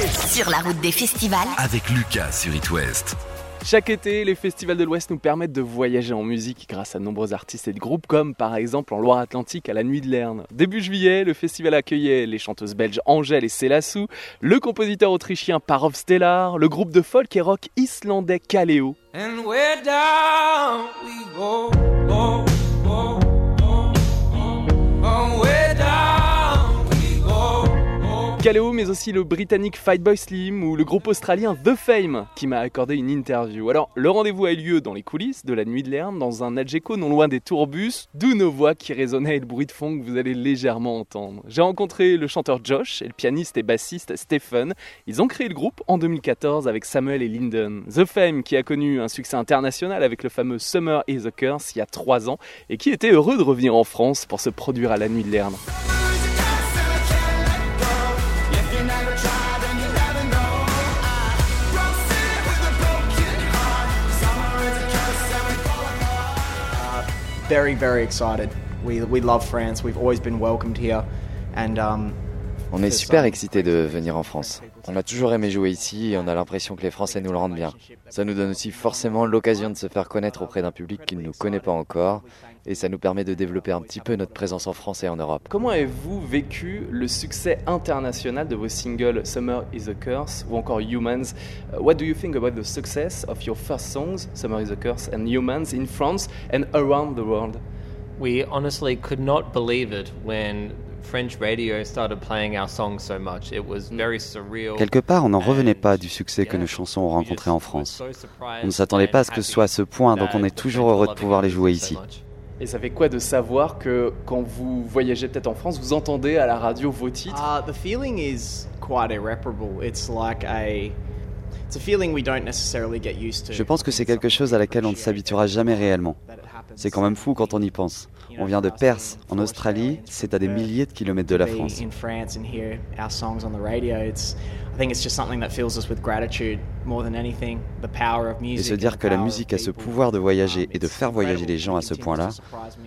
Sur la route des festivals. Avec Lucas sur It West. Chaque été, les festivals de l'Ouest nous permettent de voyager en musique grâce à de nombreux artistes et de groupes, comme par exemple en Loire-Atlantique à la Nuit de Lerne. Début juillet, le festival accueillait les chanteuses belges Angèle et Célassou, le compositeur autrichien Parov Stellar, le groupe de folk et rock islandais Kaleo. And we're down we go, Kaleo, mais aussi le britannique Boy Slim ou le groupe australien The Fame qui m'a accordé une interview. Alors, le rendez-vous a eu lieu dans les coulisses de la Nuit de Lerne, dans un Algeco non loin des tourbus, d'où nos voix qui résonnaient et le bruit de fond que vous allez légèrement entendre. J'ai rencontré le chanteur Josh et le pianiste et bassiste Stephen. Ils ont créé le groupe en 2014 avec Samuel et Lyndon. The Fame qui a connu un succès international avec le fameux Summer is a Curse il y a trois ans et qui était heureux de revenir en France pour se produire à la Nuit de Lerne. Very, very excited. We, we love France. We've always been welcomed here. And um, On est super excités de venir en France. On a toujours aimé jouer ici et on a l'impression que les Français nous le rendent bien. Ça nous donne aussi forcément l'occasion de se faire connaître auprès d'un public qui ne nous connaît pas encore et ça nous permet de développer un petit peu notre présence en France et en Europe. Comment avez-vous vécu le succès international de vos singles Summer is a Curse ou encore Humans? Uh, What do you think about the success of your first songs, Summer is a Curse and Humans, in France and around the world? We honestly could not believe it when French radio started playing our songs so much. It was very surreal. Quelque part, on n'en revenait pas du succès que nos chansons ont rencontré en France. On ne s'attendait pas à ce que ce soit à ce point, donc on est toujours heureux de pouvoir les jouer ici. Et ça fait quoi de savoir que quand vous voyagez peut-être en France, vous entendez à la radio vos titres? Uh, the feeling is quite irreparable. It's like a. It's a feeling we don't necessarily get used to. Je pense que c'est quelque chose à laquelle on ne s'habituera jamais réellement. C'est quand même fou quand on y pense. On vient de Perth, en Australie, c'est à des milliers de kilomètres de la France. Et music. se dire the que la musique a ce pouvoir de voyager et de faire voyager les gens à ce point-là,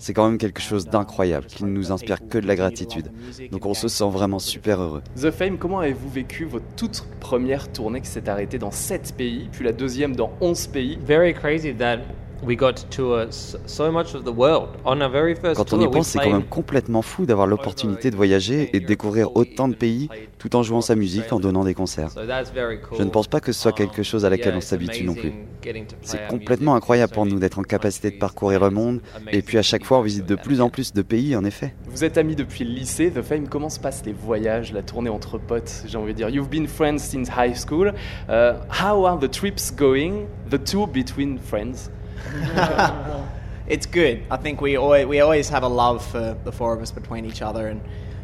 c'est quand même quelque chose d'incroyable qui ne nous inspire que de la gratitude. Donc on se sent vraiment super heureux. The Fame, comment avez-vous vécu votre toute première tournée qui s'est arrêtée dans 7 pays, puis la deuxième dans 11 pays? Very crazy that we got to tour s- so much of the world on our very first Quand on tour. y we pense, c'est quand même complètement fou d'avoir l'opportunité de voyager et de découvrir autant de pays tout en jouant sa musique, en donnant des concerts. So that's very cool. Je ne pense pas que ce soit quelque chose à laquelle on it's s'habitue non plus. C'est complètement incroyable in pour so nous many d'être en capacité de countries. parcourir le monde et puis à chaque fois on visite de plus en plus de pays en effet. Vous êtes amis depuis le lycée, The Fame, comment se passent les voyages, la tournée entre potes, j'ai envie de dire? You've been friends since high school. Uh, how are the trips going, the tour between friends? It's good. I think we always, we always have a love for the four of us between each other, and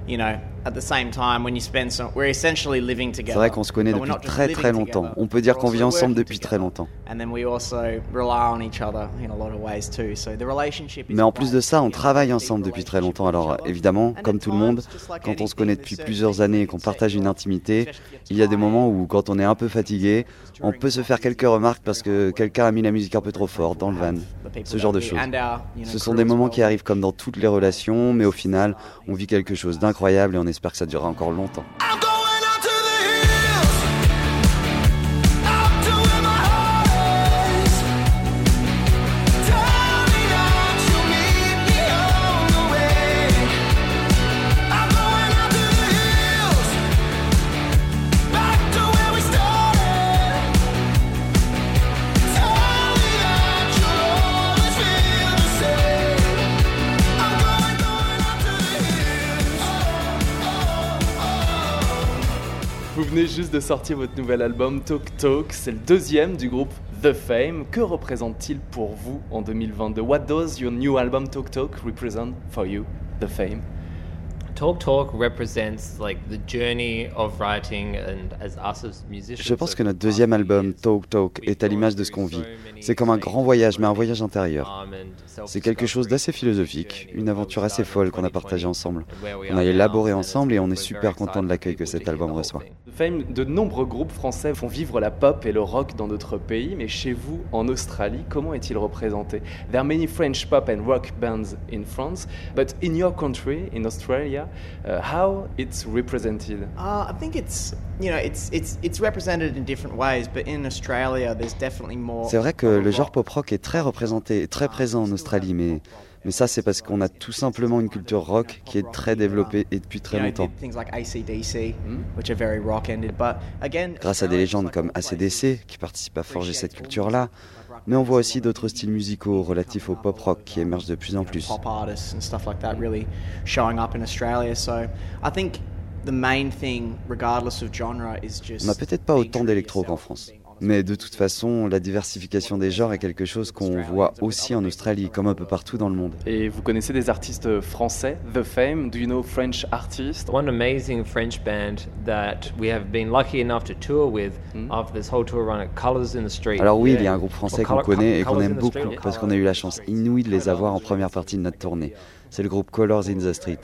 you know, at the same time, when you spend some, we're essentially living C'est together. vrai qu'on se connaît depuis très très longtemps. On peut dire qu'on vit ensemble depuis très longtemps. And then we also rely on each other in a lot of ways too. So the relationship is Mais en plus de ça, on travaille ensemble depuis très longtemps. Alors évidemment, comme tout le monde, quand on se connaît depuis plusieurs années et qu'on partage une intimité, il y a des moments où quand on est un peu fatigué, on peut se faire quelques remarques parce que quelqu'un a mis la musique un peu trop fort dans le van. Ce genre de choses. Ce sont des moments qui arrivent comme dans toutes les relations, mais au final, on vit quelque chose d'incroyable et on espère que ça durera encore longtemps. Vous venez juste de sortir votre nouvel album Talk Talk, c'est le deuxième du groupe The Fame. Que représente-t-il pour vous en 2022 What does your new album Talk Talk represent for you, The Fame? Talk Talk represents like the journey of writing and as us as musicians. Je pense que notre deuxième album, Talk Talk, est à l'image de ce qu'on vit. C'est comme un grand voyage, mais un voyage intérieur. C'est quelque chose d'assez philosophique, une aventure assez folle qu'on a partagée ensemble. On a élaboré ensemble et on est super content de l'accueil que cet album reçoit. De nombreux groupes français font vivre la pop et le rock dans notre pays, mais chez vous, en Australie, comment est-il représenté? There are many French pop and rock bands in France, but in your country, in Australia, Uh, how it's represented? Uh, I think it's you know it's it's it's represented in different ways, but in Australia there's definitely more. C'est vrai que le genre pop rock est très représenté, très présent en Australie, mais, mais ça c'est parce qu'on a tout simplement une culture rock qui est très développée et depuis très longtemps. Grâce à des légendes comme ACDC qui participent à forger cette culture-là, mais on voit aussi d'autres styles musicaux relatifs au pop rock qui émergent de plus en plus. On n'a peut-être pas autant d'électro qu'en France. Mais de toute façon, la diversification des genres est quelque chose qu'on voit aussi en Australie, comme un peu partout dans le monde. Et vous connaissez des artistes français, The Fame, do you know French artists? One amazing French band that we have been lucky enough to tour with after this whole tour run at Colors in the Street. Alors oui, il y a un groupe français qu'on connaît et qu'on aime beaucoup parce qu'on a eu la chance inouïe de les avoir en première partie de notre tournée. C'est le groupe Colors in the Street.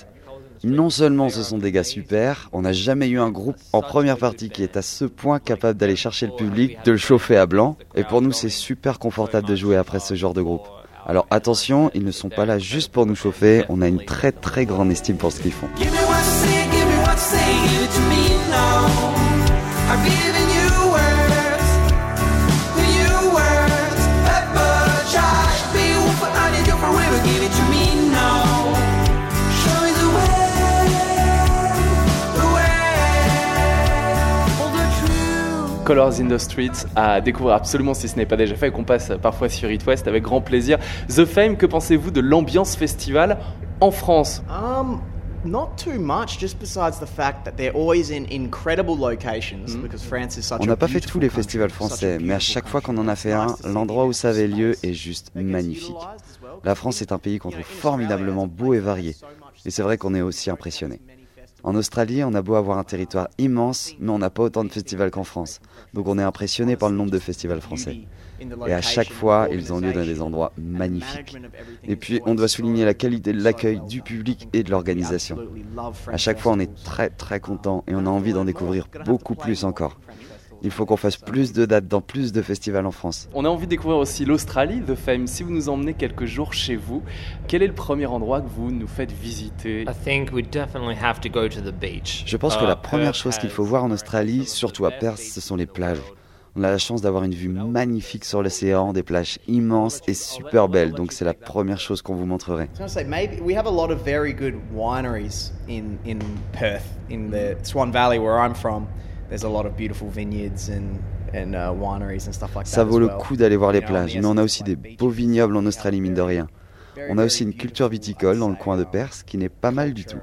Non seulement ce sont des gars super, on n'a jamais eu un groupe en première partie qui est à ce point capable d'aller chercher le public, de le chauffer à blanc, et pour nous c'est super confortable de jouer après ce genre de groupe. Alors attention, ils ne sont pas là juste pour nous chauffer, on a une très très grande estime pour ce qu'ils font. Colors in the Streets à découvrir absolument si ce n'est pas déjà fait et qu'on passe parfois sur It West avec grand plaisir. The Fame, que pensez-vous de l'ambiance festival en France? Um, not too much, just besides the fact that they're always in incredible locations because France is such On a n'a pas fait tous les festivals français, mais à chaque fois qu'on en a fait un, l'endroit où ça avait it's lieu est juste magnifique. La France est un pays qu'on trouve formidablement beau et varié, et c'est vrai qu'on est aussi impressionné. En Australie, on a beau avoir un territoire immense, mais on n'a pas autant de festivals qu'en France. Donc on est impressionné par le nombre de festivals français. Et à chaque fois, ils ont lieu dans des endroits magnifiques. Et puis, on doit souligner la qualité de l'accueil du public et de l'organisation. À chaque fois, on est très très content et on a envie d'en découvrir beaucoup plus encore. Il faut qu'on fasse plus de dates dans plus de festivals en France. On a envie de découvrir aussi l'Australie, The Fame. Si vous nous emmenez quelques jours chez vous, quel est le premier endroit que vous nous faites visiter? I think we definitely have to go to the beach. Je pense que Uh, la première Perth chose qu'il faut voir en Australie, surtout à Perth, ce sont les plages. On a la chance d'avoir une vue magnifique sur l'océan, des plages immenses et super belles, donc c'est la première chose qu'on vous montrerait. I was gonna say maybe we have a lot of very good wineries in in Perth, in the Swan Valley where I'm from. There's a lot of beautiful vineyards and and uh, wineries and stuff like that. Ça vaut le coup d'aller voir les plages, mais on a aussi des beaux vignobles en Australie, mine de rien. On a aussi une culture viticole dans le coin de Perse qui n'est pas mal du tout.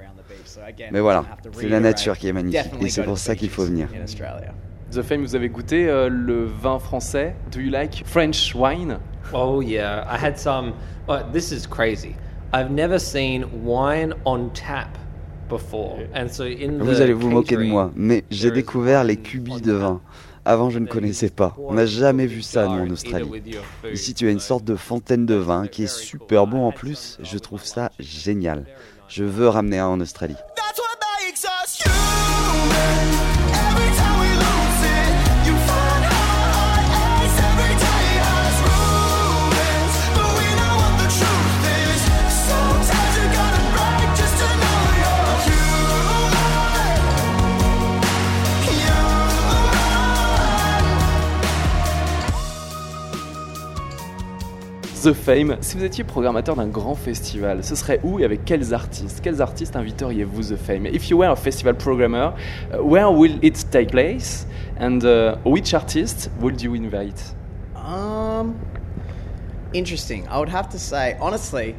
Mais voilà, we'll have to c'est la nature qui est magnifique, et c'est pour to ça qu'il faut venir. in Australia. The Fame, vous avez goûté euh, le vin français? Do you like French wine? Oh yeah, I had some. Oh, this is crazy. I've never seen wine on tap before, and so in the Vous allez vous moquer de moi, mais j'ai découvert les cubis de vin. Avant, je ne connaissais pas. On n'a jamais vu ça, nous, en Australie. Ici, tu as une sorte de fontaine de vin qui est super bon en plus. Je trouve ça génial. Je veux ramener un en Australie. That's what makes us human. The Fame, si vous étiez programmateur d'un grand festival, ce serait où et avec quels artistes? Quels artistes inviteriez-vous The Fame? If you were a festival programmer, uh, where will it take place? And uh, which artist would you invite? Um, interesting. I would have to say, honestly,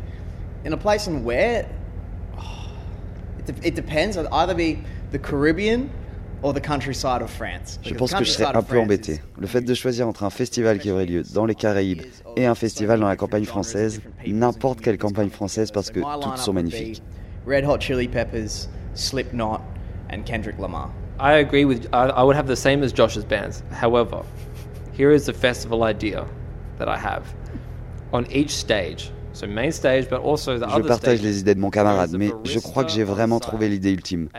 in a place and where, it, de- it depends. It'd either be the Caribbean or the countryside of France. Je pense que je serais un peu embêté. Le fait de choisir entre un festival qui aurait lieu dans les Caraïbes et un festival dans la campagne française, n'importe quelle campagne française parce que toutes sont magnifiques. Red Hot Chili Peppers, Slipknot, and Kendrick Lamar. I agree with. I, I would have the same as Josh's bands. However, here is the festival idea that I have. On each stage, So main stage, but also the Je partage les idées de mon camarade, mais je crois que j'ai vraiment trouvé l'idée ultime.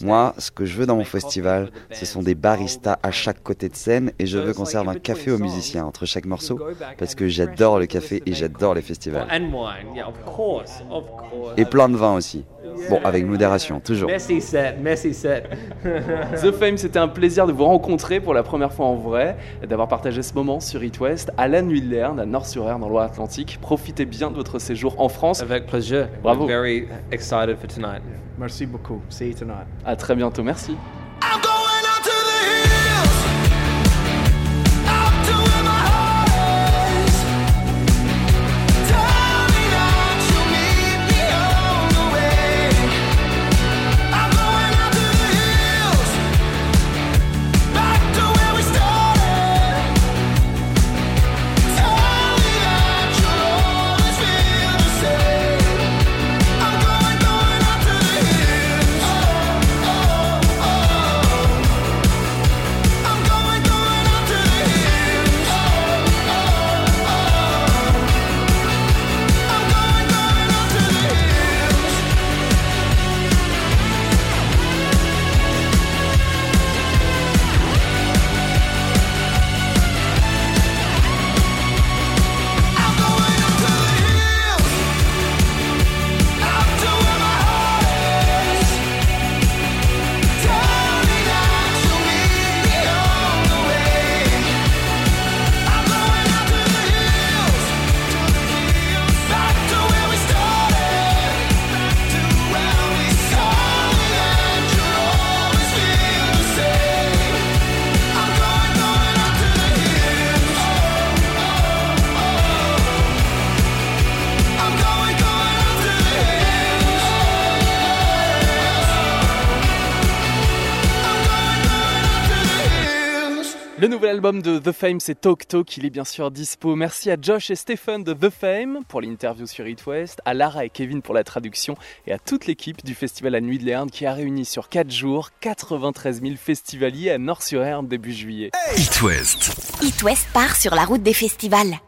Moi, ce que je veux dans mon festival, ce sont des baristas à chaque côté de scène et je veux qu'on serve un café aux musiciens entre chaque morceau parce que j'adore le café et j'adore les festivals. And wine, yeah, of course, of course. Et plein de vin aussi. Bon, avec modération, toujours. Messy set, messy set. The Fame, c'était un plaisir de vous rencontrer pour la première fois en vrai, et d'avoir partagé ce moment sur It West à la nuit de l'Erne, à Nord-sur-Erne, dans Loire-Atlantique. Profitez bien de votre séjour en France. Avec plaisir. Bravo. Very excited for tonight. Merci beaucoup. See you tonight. À très bientôt, merci. Le nouvel album de The Fame, c'est Talk Talk. Il est bien sûr dispo. Merci à Josh et Stephen de The Fame pour l'interview sur It West, à Lara et Kevin pour la traduction et à toute l'équipe du festival La Nuit de l'Erne qui a réuni sur 4 jours 93 000 festivaliers à Nord-sur-Erne début juillet. It West. West part sur la route des festivals.